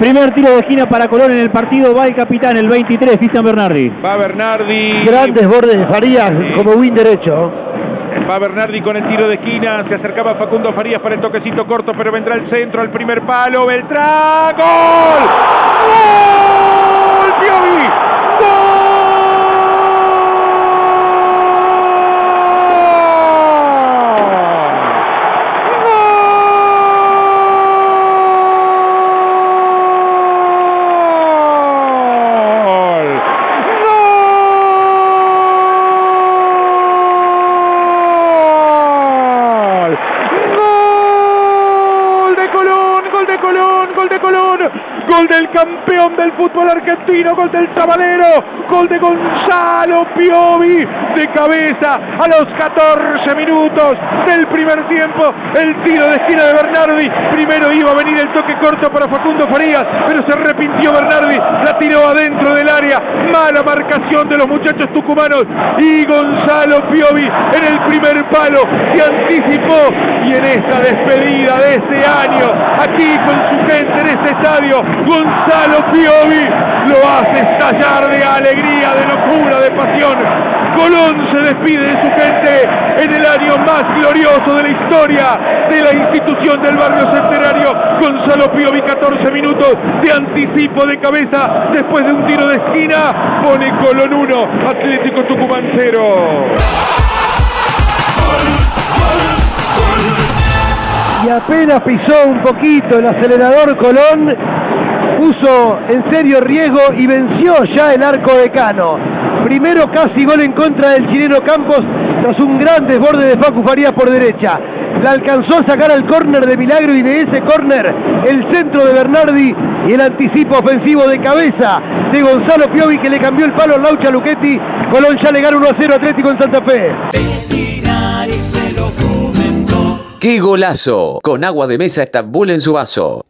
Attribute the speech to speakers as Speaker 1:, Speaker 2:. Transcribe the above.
Speaker 1: Primer tiro de esquina para Colón en el partido. Va el capitán, el 23, Cristian Bernardi.
Speaker 2: Va Bernardi.
Speaker 3: Grandes bordes de Farías como win derecho.
Speaker 2: Va Bernardi con el tiro de esquina. Se acercaba Facundo Farías para el toquecito corto, pero vendrá el centro, al primer palo. Beltrán. ¡Gol! ¡Gol! Gol del campeón del fútbol argentino, gol del Sabalero, gol de Gonzalo Piovi de cabeza a los 14 minutos del primer tiempo, el tiro de esquina de Bernardi, primero iba a venir el toque corto para Facundo Farías, pero se arrepintió Bernardi, la tiró adentro del área, mala marcación de los muchachos tucumanos y Gonzalo Piovi en el primer palo se anticipó. Y en esta despedida de este año, aquí con gente en este estadio, Gonzalo Piovi lo hace estallar de alegría, de locura, de pasión. Colón se despide de su gente en el año más glorioso de la historia de la institución del barrio centenario. Gonzalo Piovi, 14 minutos de anticipo de cabeza después de un tiro de esquina. Pone Colón 1, Atlético Tucumán 0.
Speaker 3: Y apenas pisó un poquito el acelerador Colón, puso en serio riesgo y venció ya el arco de Cano. Primero casi gol en contra del chileno Campos tras un gran desborde de Facu Farías por derecha. La alcanzó a sacar al córner de Milagro y de ese córner el centro de Bernardi y el anticipo ofensivo de cabeza de Gonzalo Piovi que le cambió el palo a Laucha Luchetti. Colón ya le gana 1 a 0 Atlético en Santa Fe.
Speaker 4: ¡Qué golazo! Con agua de mesa Estambul en su vaso.